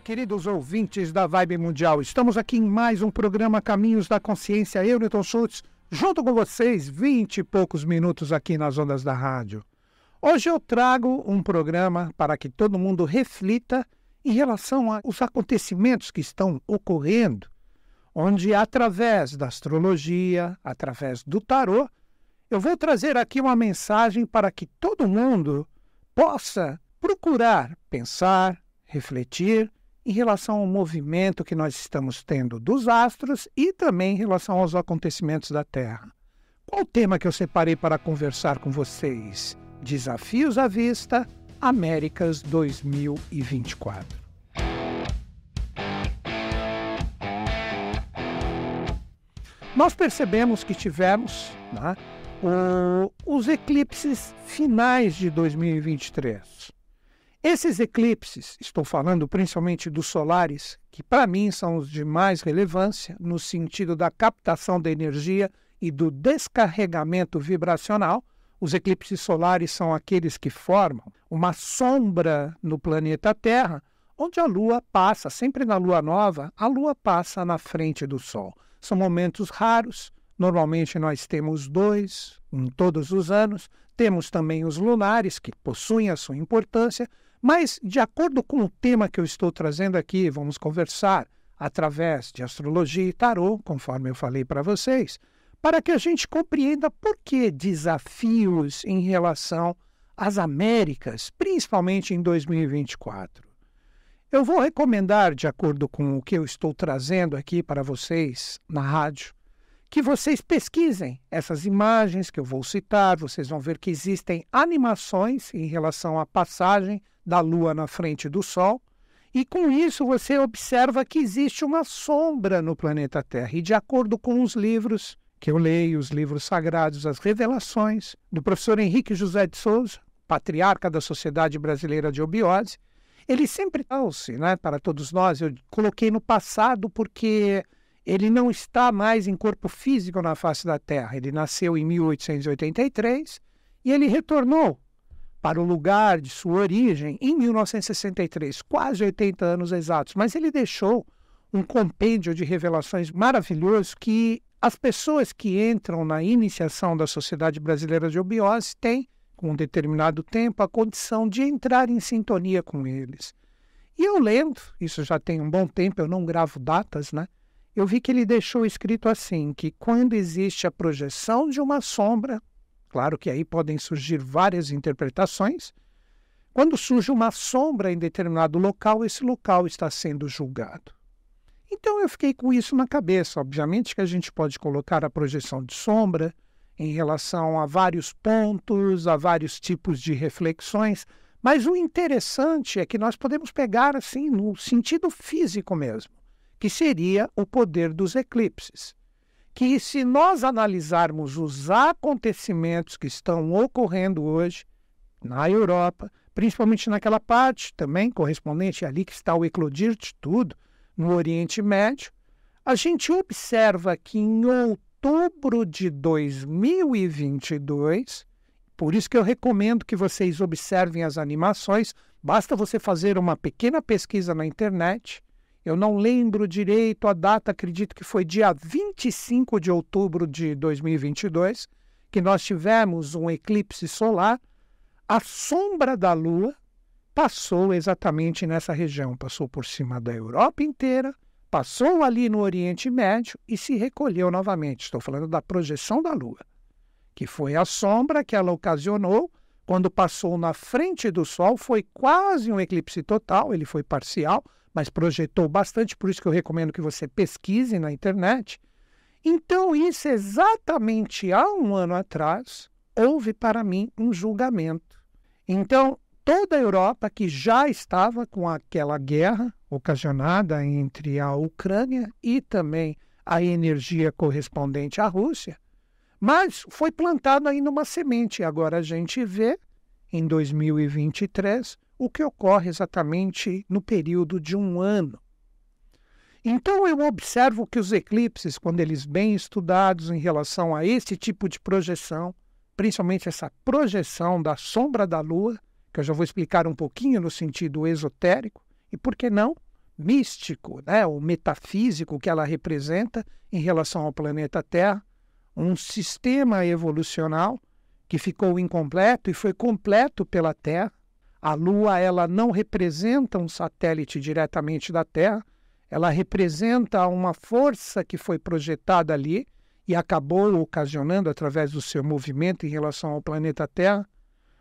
queridos ouvintes da Vibe Mundial. Estamos aqui em mais um programa Caminhos da Consciência. Eu, Newton Schultz, junto com vocês, vinte e poucos minutos aqui nas ondas da rádio. Hoje eu trago um programa para que todo mundo reflita em relação aos acontecimentos que estão ocorrendo, onde através da astrologia, através do tarô, eu vou trazer aqui uma mensagem para que todo mundo possa procurar pensar, refletir em relação ao movimento que nós estamos tendo dos astros e também em relação aos acontecimentos da Terra. Qual o tema que eu separei para conversar com vocês? Desafios à Vista, Américas 2024. Nós percebemos que tivemos né, os eclipses finais de 2023. Esses eclipses, estou falando principalmente dos solares, que para mim são os de mais relevância no sentido da captação da energia e do descarregamento vibracional. Os eclipses solares são aqueles que formam uma sombra no planeta Terra, onde a Lua passa, sempre na Lua nova, a Lua passa na frente do Sol. São momentos raros, normalmente nós temos dois em todos os anos, temos também os lunares, que possuem a sua importância, mas, de acordo com o tema que eu estou trazendo aqui, vamos conversar através de astrologia e tarô, conforme eu falei para vocês, para que a gente compreenda por que desafios em relação às Américas, principalmente em 2024. Eu vou recomendar, de acordo com o que eu estou trazendo aqui para vocês na rádio, que vocês pesquisem essas imagens que eu vou citar. Vocês vão ver que existem animações em relação à passagem da Lua na frente do Sol. E com isso você observa que existe uma sombra no planeta Terra. E de acordo com os livros que eu leio, os livros sagrados, as revelações do professor Henrique José de Souza, patriarca da Sociedade Brasileira de Obiose, ele sempre trouxe né, para todos nós. Eu coloquei no passado porque ele não está mais em corpo físico na face da Terra. Ele nasceu em 1883 e ele retornou para o lugar de sua origem em 1963, quase 80 anos exatos. Mas ele deixou um compêndio de revelações maravilhoso que as pessoas que entram na iniciação da Sociedade Brasileira de Obiose têm, com um determinado tempo, a condição de entrar em sintonia com eles. E eu lendo, isso já tem um bom tempo, eu não gravo datas, né? Eu vi que ele deixou escrito assim: que quando existe a projeção de uma sombra Claro que aí podem surgir várias interpretações. Quando surge uma sombra em determinado local, esse local está sendo julgado. Então eu fiquei com isso na cabeça. Obviamente que a gente pode colocar a projeção de sombra em relação a vários pontos, a vários tipos de reflexões, mas o interessante é que nós podemos pegar assim no sentido físico mesmo, que seria o poder dos eclipses que, se nós analisarmos os acontecimentos que estão ocorrendo hoje na Europa, principalmente naquela parte também correspondente ali que está o eclodir de tudo, no Oriente Médio, a gente observa que em outubro de 2022, por isso que eu recomendo que vocês observem as animações, basta você fazer uma pequena pesquisa na internet eu não lembro direito a data, acredito que foi dia 25 de outubro de 2022, que nós tivemos um eclipse solar. A sombra da Lua passou exatamente nessa região, passou por cima da Europa inteira, passou ali no Oriente Médio e se recolheu novamente. Estou falando da projeção da Lua, que foi a sombra que ela ocasionou quando passou na frente do Sol. Foi quase um eclipse total, ele foi parcial, mas projetou bastante, por isso que eu recomendo que você pesquise na internet. Então, isso exatamente há um ano atrás, houve para mim um julgamento. Então, toda a Europa que já estava com aquela guerra ocasionada entre a Ucrânia e também a energia correspondente à Rússia, mas foi plantado ainda uma semente. Agora a gente vê, em 2023, o que ocorre exatamente no período de um ano. Então eu observo que os eclipses, quando eles bem estudados em relação a esse tipo de projeção, principalmente essa projeção da sombra da Lua, que eu já vou explicar um pouquinho no sentido esotérico, e por que não, místico, né, o metafísico que ela representa em relação ao planeta Terra, um sistema evolucional que ficou incompleto e foi completo pela Terra. A Lua ela não representa um satélite diretamente da Terra, ela representa uma força que foi projetada ali e acabou ocasionando, através do seu movimento em relação ao planeta Terra,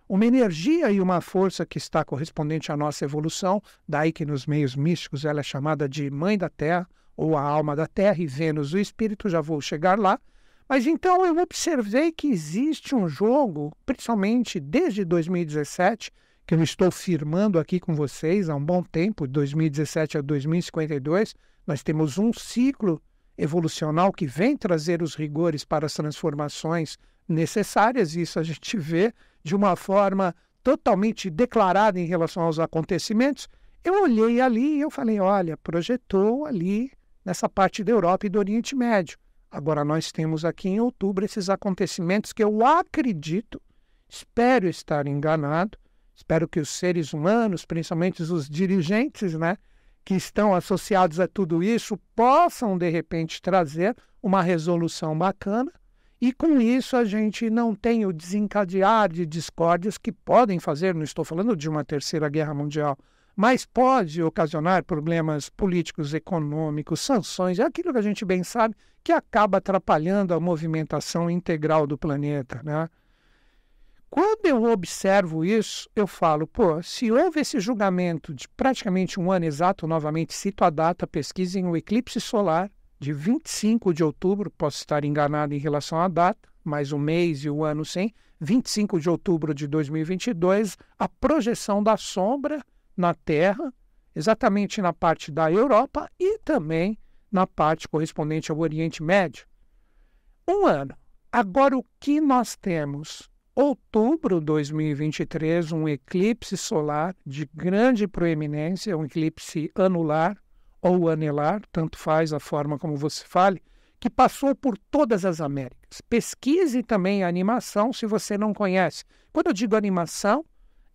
uma energia e uma força que está correspondente à nossa evolução, daí que nos meios místicos ela é chamada de Mãe da Terra, ou a alma da Terra, e Vênus, o espírito, já vou chegar lá. Mas então eu observei que existe um jogo, principalmente desde 2017, que eu estou firmando aqui com vocês há um bom tempo, 2017 a 2052, nós temos um ciclo evolucional que vem trazer os rigores para as transformações necessárias, e isso a gente vê de uma forma totalmente declarada em relação aos acontecimentos. Eu olhei ali e eu falei, olha, projetou ali nessa parte da Europa e do Oriente Médio. Agora nós temos aqui em outubro esses acontecimentos que eu acredito, espero estar enganado, Espero que os seres humanos, principalmente os dirigentes, né, que estão associados a tudo isso, possam de repente trazer uma resolução bacana e com isso a gente não tem o desencadear de discórdias que podem fazer, não estou falando de uma terceira guerra mundial, mas pode ocasionar problemas políticos, econômicos, sanções, é aquilo que a gente bem sabe que acaba atrapalhando a movimentação integral do planeta, né? Quando eu observo isso, eu falo, pô, se houve esse julgamento de praticamente um ano exato, novamente cito a data, pesquisem o eclipse solar de 25 de outubro, posso estar enganado em relação à data, mas o mês e o ano sim, 25 de outubro de 2022, a projeção da sombra na Terra, exatamente na parte da Europa e também na parte correspondente ao Oriente Médio. Um ano. Agora, o que nós temos? Outubro de 2023, um eclipse solar de grande proeminência, um eclipse anular ou anelar, tanto faz a forma como você fale, que passou por todas as Américas. Pesquise também a animação se você não conhece. Quando eu digo animação,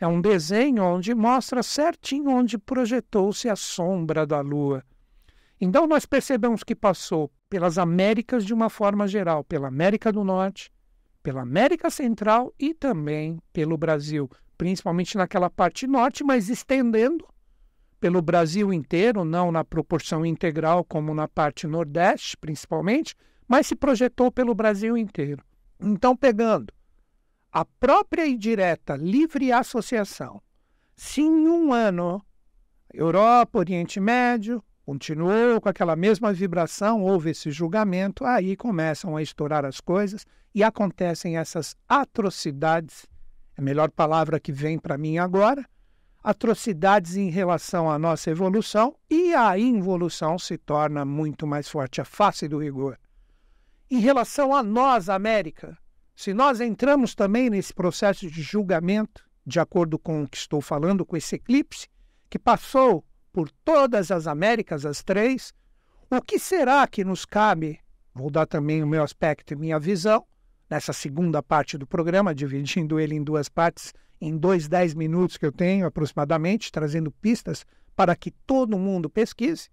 é um desenho onde mostra certinho onde projetou-se a sombra da Lua. Então nós percebemos que passou pelas Américas de uma forma geral, pela América do Norte, pela América Central e também pelo Brasil, principalmente naquela parte norte, mas estendendo pelo Brasil inteiro, não na proporção integral como na parte nordeste, principalmente, mas se projetou pelo Brasil inteiro. Então, pegando a própria e direta livre associação, se em um ano Europa, Oriente Médio, continuou com aquela mesma vibração, houve esse julgamento, aí começam a estourar as coisas e acontecem essas atrocidades, é a melhor palavra que vem para mim agora, atrocidades em relação à nossa evolução e a involução se torna muito mais forte, a face do rigor. Em relação a nós, América, se nós entramos também nesse processo de julgamento, de acordo com o que estou falando, com esse eclipse, que passou por todas as Américas, as três, o que será que nos cabe? Vou dar também o meu aspecto e minha visão nessa segunda parte do programa, dividindo ele em duas partes, em dois, dez minutos que eu tenho aproximadamente, trazendo pistas para que todo mundo pesquise.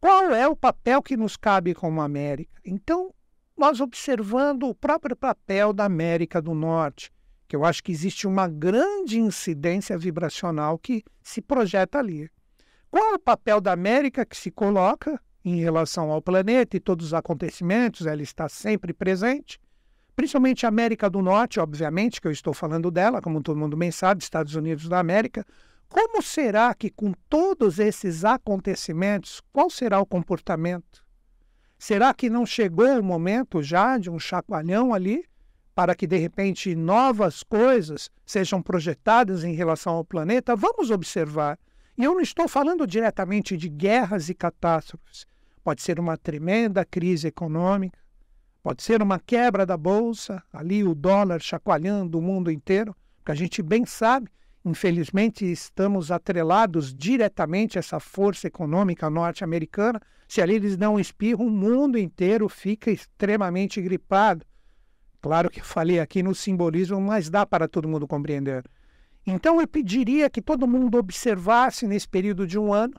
Qual é o papel que nos cabe como América? Então, nós observando o próprio papel da América do Norte, que eu acho que existe uma grande incidência vibracional que se projeta ali. Qual é o papel da América que se coloca em relação ao planeta e todos os acontecimentos? Ela está sempre presente. Principalmente a América do Norte, obviamente, que eu estou falando dela, como todo mundo bem sabe, Estados Unidos da América. Como será que, com todos esses acontecimentos, qual será o comportamento? Será que não chegou o momento já de um chacoalhão ali para que, de repente, novas coisas sejam projetadas em relação ao planeta? Vamos observar. E eu não estou falando diretamente de guerras e catástrofes. Pode ser uma tremenda crise econômica, pode ser uma quebra da bolsa, ali o dólar chacoalhando o mundo inteiro, porque a gente bem sabe, infelizmente, estamos atrelados diretamente a essa força econômica norte-americana. Se ali eles não espirram, o mundo inteiro fica extremamente gripado. Claro que falei aqui no simbolismo, mas dá para todo mundo compreender. Então eu pediria que todo mundo observasse nesse período de um ano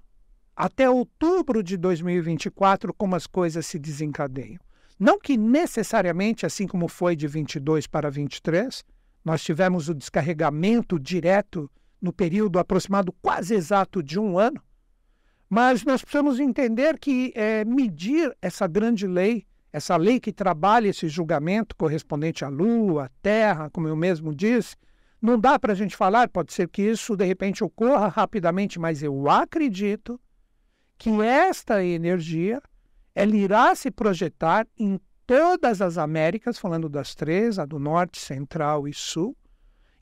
até outubro de 2024 como as coisas se desencadeiam. Não que necessariamente, assim como foi de 22 para 23, nós tivemos o descarregamento direto no período aproximado quase exato de um ano, mas nós precisamos entender que é, medir essa grande lei, essa lei que trabalha esse julgamento correspondente à Lua, à Terra, como eu mesmo disse, não dá para a gente falar, pode ser que isso de repente ocorra rapidamente, mas eu acredito que esta energia ela irá se projetar em todas as Américas, falando das três, a do Norte, Central e Sul.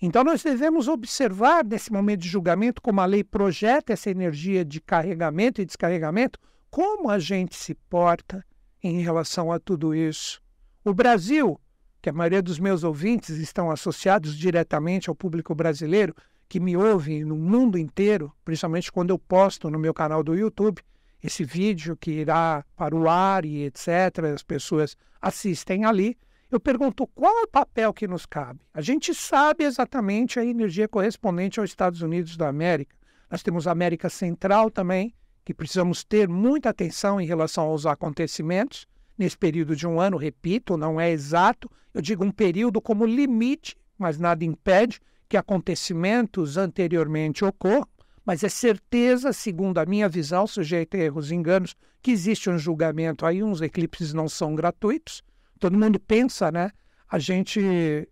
Então, nós devemos observar nesse momento de julgamento como a lei projeta essa energia de carregamento e descarregamento, como a gente se porta em relação a tudo isso. O Brasil, que a maioria dos meus ouvintes estão associados diretamente ao público brasileiro, que me ouve no mundo inteiro, principalmente quando eu posto no meu canal do YouTube, esse vídeo que irá para o ar e etc., as pessoas assistem ali. Eu pergunto qual é o papel que nos cabe. A gente sabe exatamente a energia correspondente aos Estados Unidos da América. Nós temos a América Central também, que precisamos ter muita atenção em relação aos acontecimentos. Nesse período de um ano, repito, não é exato, eu digo um período como limite, mas nada impede que acontecimentos anteriormente ocorram mas é certeza, segundo a minha visão, sujeita a erros e enganos, que existe um julgamento aí, uns eclipses não são gratuitos. Todo mundo pensa, né? A gente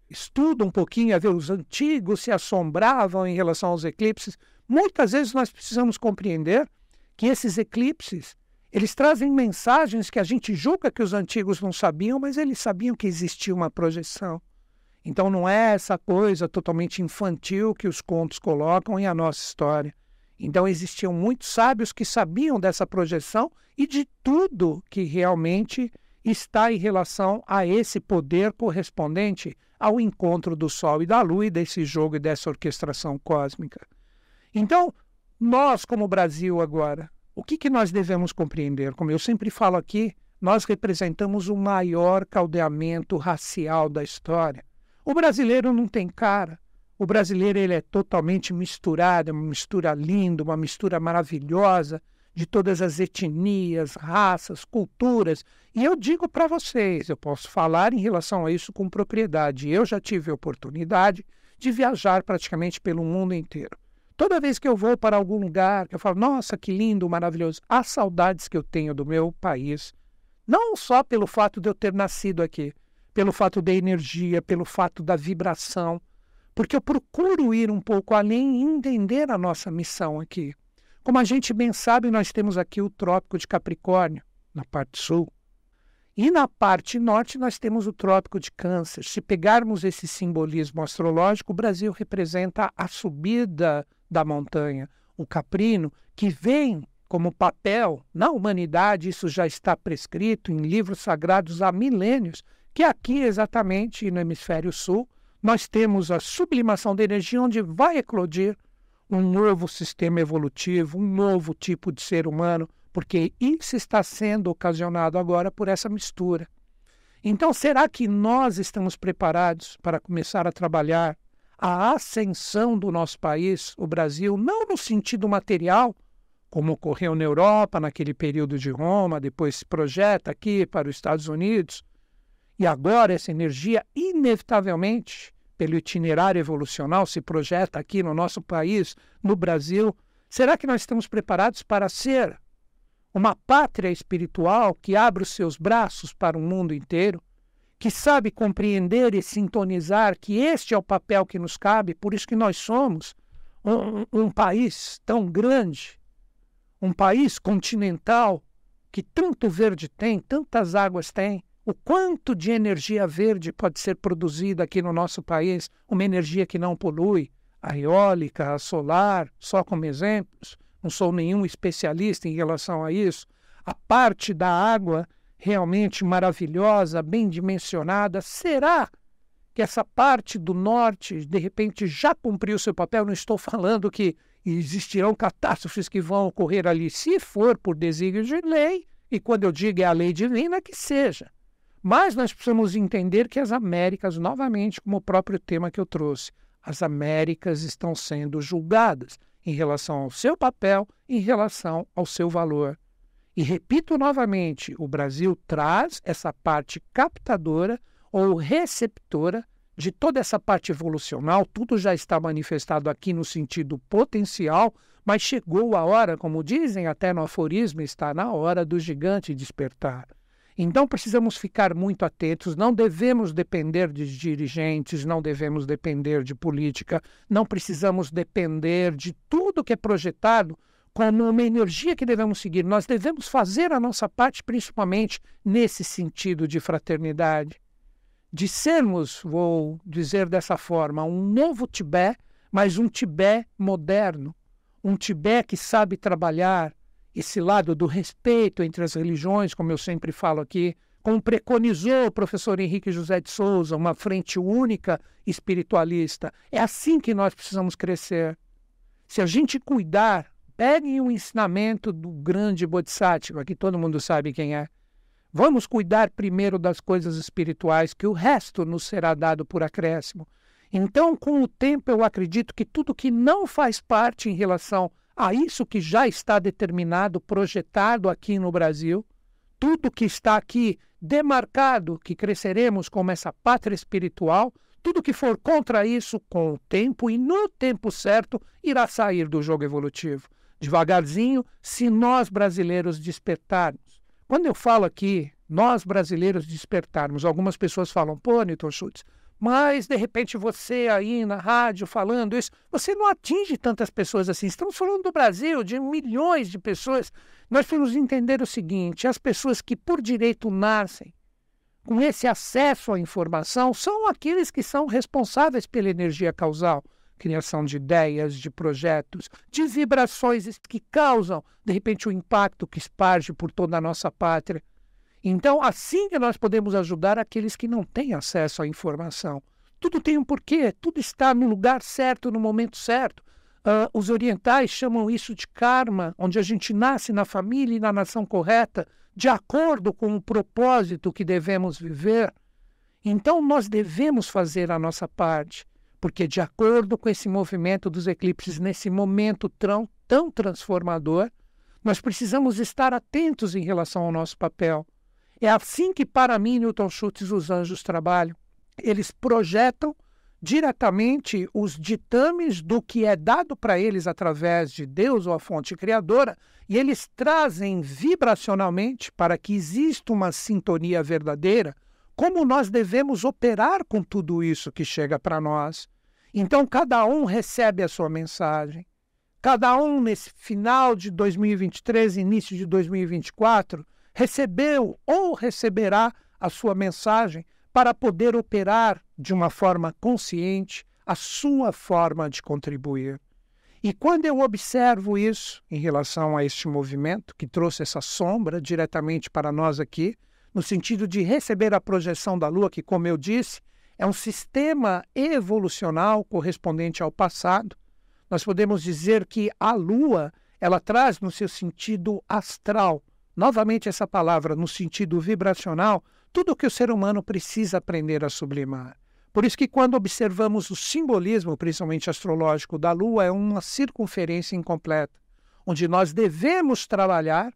estuda um pouquinho, a ver os antigos se assombravam em relação aos eclipses. Muitas vezes nós precisamos compreender que esses eclipses, eles trazem mensagens que a gente julga que os antigos não sabiam, mas eles sabiam que existia uma projeção. Então não é essa coisa totalmente infantil que os contos colocam em a nossa história. Então existiam muitos sábios que sabiam dessa projeção e de tudo que realmente está em relação a esse poder correspondente ao encontro do Sol e da Lua e desse jogo e dessa orquestração cósmica. Então, nós, como Brasil agora, o que, que nós devemos compreender? Como eu sempre falo aqui, nós representamos o maior caldeamento racial da história. O brasileiro não tem cara, o brasileiro ele é totalmente misturado, é uma mistura linda, uma mistura maravilhosa de todas as etnias, raças, culturas. E eu digo para vocês, eu posso falar em relação a isso com propriedade. Eu já tive a oportunidade de viajar praticamente pelo mundo inteiro. Toda vez que eu vou para algum lugar, eu falo, nossa, que lindo, maravilhoso, as saudades que eu tenho do meu país, não só pelo fato de eu ter nascido aqui, pelo fato da energia, pelo fato da vibração, porque eu procuro ir um pouco além e entender a nossa missão aqui. Como a gente bem sabe, nós temos aqui o Trópico de Capricórnio, na parte sul. E na parte norte, nós temos o Trópico de Câncer. Se pegarmos esse simbolismo astrológico, o Brasil representa a subida da montanha, o caprino, que vem como papel na humanidade, isso já está prescrito em livros sagrados há milênios, que aqui exatamente no hemisfério sul nós temos a sublimação da energia, onde vai eclodir um novo sistema evolutivo, um novo tipo de ser humano, porque isso está sendo ocasionado agora por essa mistura. Então, será que nós estamos preparados para começar a trabalhar a ascensão do nosso país, o Brasil, não no sentido material, como ocorreu na Europa naquele período de Roma, depois se projeta aqui para os Estados Unidos, e agora essa energia, inevitavelmente, pelo itinerário evolucional, se projeta aqui no nosso país, no Brasil. Será que nós estamos preparados para ser uma pátria espiritual que abre os seus braços para o mundo inteiro? Que sabe compreender e sintonizar que este é o papel que nos cabe, por isso que nós somos um, um país tão grande, um país continental, que tanto verde tem, tantas águas tem, o quanto de energia verde pode ser produzida aqui no nosso país, uma energia que não polui, a eólica, a solar, só como exemplos, não sou nenhum especialista em relação a isso. A parte da água realmente maravilhosa, bem dimensionada, será que essa parte do norte, de repente, já cumpriu seu papel? Não estou falando que existirão catástrofes que vão ocorrer ali, se for por desígnio de lei, e quando eu digo é a lei divina, que seja. Mas nós precisamos entender que as Américas, novamente, como o próprio tema que eu trouxe, as Américas estão sendo julgadas. em relação ao seu papel, em relação ao seu valor. E repito novamente: o Brasil traz essa parte captadora ou receptora de toda essa parte evolucional, tudo já está manifestado aqui no sentido potencial, mas chegou a hora, como dizem até no aforismo, está na hora do gigante despertar. Então precisamos ficar muito atentos, não devemos depender de dirigentes, não devemos depender de política, não precisamos depender de tudo que é projetado como uma energia que devemos seguir. Nós devemos fazer a nossa parte, principalmente nesse sentido de fraternidade. De sermos, vou dizer dessa forma, um novo Tibete, mas um Tibete moderno, um Tibete que sabe trabalhar, esse lado do respeito entre as religiões, como eu sempre falo aqui, como preconizou o professor Henrique José de Souza, uma frente única espiritualista. É assim que nós precisamos crescer. Se a gente cuidar, peguem o ensinamento do grande Bodhisattva, que todo mundo sabe quem é. Vamos cuidar primeiro das coisas espirituais, que o resto nos será dado por acréscimo. Então, com o tempo, eu acredito que tudo que não faz parte em relação a isso que já está determinado, projetado aqui no Brasil, tudo que está aqui demarcado, que cresceremos como essa pátria espiritual, tudo que for contra isso, com o tempo e no tempo certo, irá sair do jogo evolutivo. Devagarzinho, se nós brasileiros despertarmos. Quando eu falo aqui, nós brasileiros despertarmos, algumas pessoas falam, pô, Newton Schultz, mas, de repente, você aí na rádio falando isso, você não atinge tantas pessoas assim. Estamos falando do Brasil, de milhões de pessoas. Nós temos que entender o seguinte: as pessoas que por direito nascem com esse acesso à informação são aqueles que são responsáveis pela energia causal criação de ideias, de projetos, de vibrações que causam, de repente, o impacto que esparge por toda a nossa pátria. Então, assim que nós podemos ajudar aqueles que não têm acesso à informação. Tudo tem um porquê, tudo está no lugar certo, no momento certo. Uh, os orientais chamam isso de karma, onde a gente nasce na família e na nação correta, de acordo com o propósito que devemos viver. Então, nós devemos fazer a nossa parte, porque, de acordo com esse movimento dos eclipses, nesse momento tão, tão transformador, nós precisamos estar atentos em relação ao nosso papel. É assim que, para mim, Newton Schultz, os anjos trabalham. Eles projetam diretamente os ditames do que é dado para eles através de Deus ou a fonte criadora, e eles trazem vibracionalmente para que exista uma sintonia verdadeira, como nós devemos operar com tudo isso que chega para nós. Então, cada um recebe a sua mensagem. Cada um, nesse final de 2023, início de 2024, recebeu ou receberá a sua mensagem para poder operar de uma forma consciente a sua forma de contribuir. E quando eu observo isso em relação a este movimento que trouxe essa sombra diretamente para nós aqui, no sentido de receber a projeção da Lua, que, como eu disse, é um sistema evolucional correspondente ao passado, nós podemos dizer que a Lua ela traz no seu sentido astral novamente essa palavra no sentido vibracional, tudo o que o ser humano precisa aprender a sublimar. Por isso que quando observamos o simbolismo, principalmente astrológico, da Lua, é uma circunferência incompleta, onde nós devemos trabalhar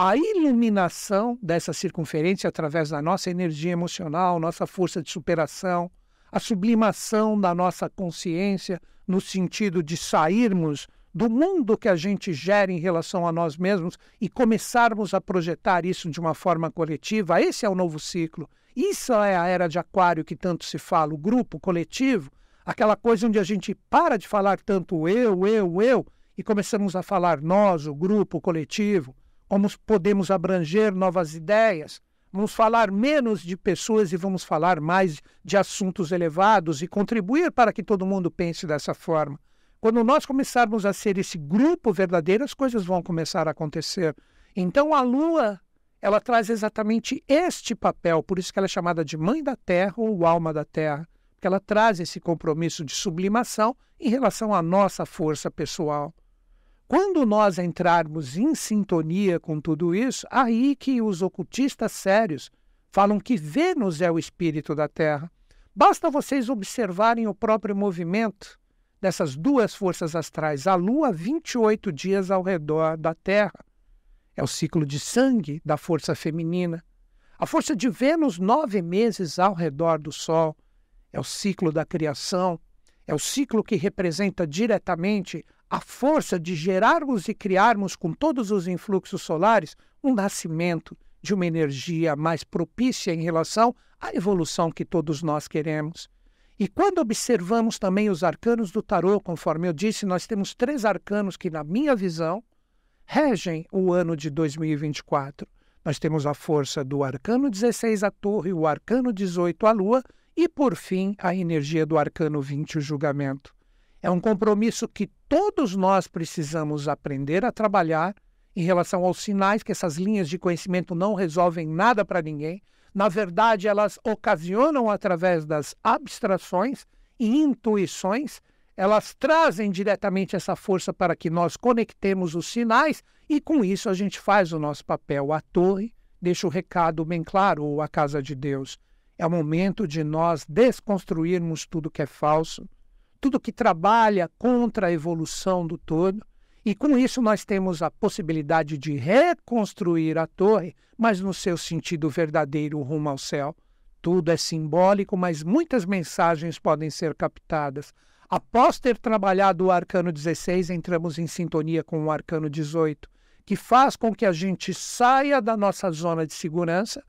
a iluminação dessa circunferência através da nossa energia emocional, nossa força de superação, a sublimação da nossa consciência, no sentido de sairmos do mundo que a gente gera em relação a nós mesmos e começarmos a projetar isso de uma forma coletiva, esse é o novo ciclo. Isso é a era de Aquário que tanto se fala, o grupo coletivo, aquela coisa onde a gente para de falar tanto eu, eu, eu e começamos a falar nós, o grupo, coletivo, como podemos abranger novas ideias. Vamos falar menos de pessoas e vamos falar mais de assuntos elevados e contribuir para que todo mundo pense dessa forma. Quando nós começarmos a ser esse grupo verdadeiro, as coisas vão começar a acontecer. Então a Lua, ela traz exatamente este papel, por isso que ela é chamada de mãe da Terra ou alma da Terra, porque ela traz esse compromisso de sublimação em relação à nossa força pessoal. Quando nós entrarmos em sintonia com tudo isso, aí que os ocultistas sérios falam que Vênus é o espírito da Terra. Basta vocês observarem o próprio movimento dessas duas forças astrais. A Lua, 28 dias ao redor da Terra. É o ciclo de sangue da força feminina. A força de Vênus, nove meses ao redor do Sol. É o ciclo da criação. É o ciclo que representa diretamente a força de gerarmos e criarmos com todos os influxos solares um nascimento de uma energia mais propícia em relação à evolução que todos nós queremos. E quando observamos também os arcanos do tarô, conforme eu disse, nós temos três arcanos que, na minha visão, regem o ano de 2024. Nós temos a força do arcano 16, a torre, o arcano 18, a lua, e, por fim, a energia do arcano 20, o julgamento. É um compromisso que todos nós precisamos aprender a trabalhar em relação aos sinais que essas linhas de conhecimento não resolvem nada para ninguém, na verdade, elas ocasionam através das abstrações e intuições, elas trazem diretamente essa força para que nós conectemos os sinais e com isso a gente faz o nosso papel. A torre deixa o recado bem claro, a casa de Deus. É o momento de nós desconstruirmos tudo que é falso, tudo que trabalha contra a evolução do todo e com isso nós temos a possibilidade de reconstruir a torre, mas no seu sentido verdadeiro rumo ao céu. Tudo é simbólico, mas muitas mensagens podem ser captadas. Após ter trabalhado o arcano 16, entramos em sintonia com o arcano 18, que faz com que a gente saia da nossa zona de segurança,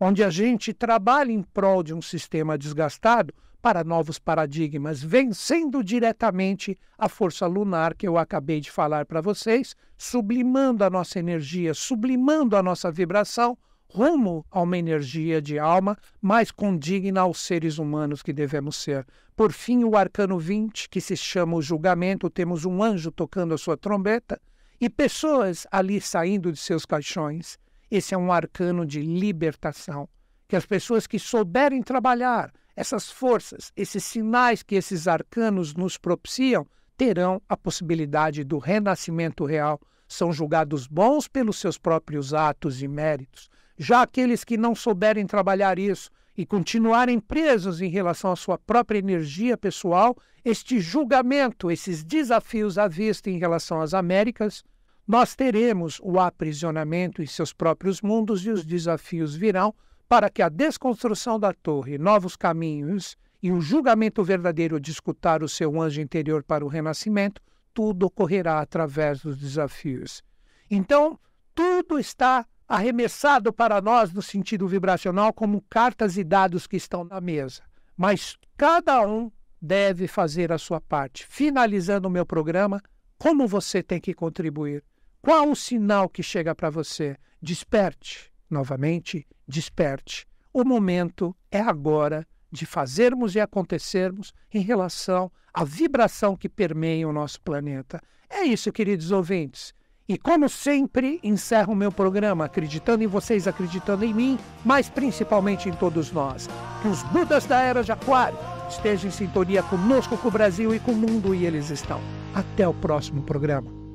onde a gente trabalha em prol de um sistema desgastado, para novos paradigmas, vencendo diretamente a força lunar que eu acabei de falar para vocês, sublimando a nossa energia, sublimando a nossa vibração rumo a uma energia de alma mais condigna aos seres humanos que devemos ser. Por fim, o arcano 20, que se chama o julgamento, temos um anjo tocando a sua trombeta e pessoas ali saindo de seus caixões. Esse é um arcano de libertação, que as pessoas que souberem trabalhar essas forças, esses sinais que esses arcanos nos propiciam, terão a possibilidade do renascimento real. São julgados bons pelos seus próprios atos e méritos. Já aqueles que não souberem trabalhar isso e continuarem presos em relação à sua própria energia pessoal, este julgamento, esses desafios à vista em relação às Américas, nós teremos o aprisionamento em seus próprios mundos e os desafios virão para que a desconstrução da torre, novos caminhos e o julgamento verdadeiro de escutar o seu anjo interior para o renascimento, tudo ocorrerá através dos desafios. Então, tudo está arremessado para nós no sentido vibracional como cartas e dados que estão na mesa. Mas cada um deve fazer a sua parte. Finalizando o meu programa, como você tem que contribuir? Qual o sinal que chega para você? Desperte novamente, desperte. O momento é agora de fazermos e acontecermos em relação à vibração que permeia o nosso planeta. É isso, queridos ouvintes. E como sempre, encerro o meu programa acreditando em vocês, acreditando em mim, mas principalmente em todos nós. Que os Budas da Era de Aquário estejam em sintonia conosco, com o Brasil e com o mundo, e eles estão. Até o próximo programa.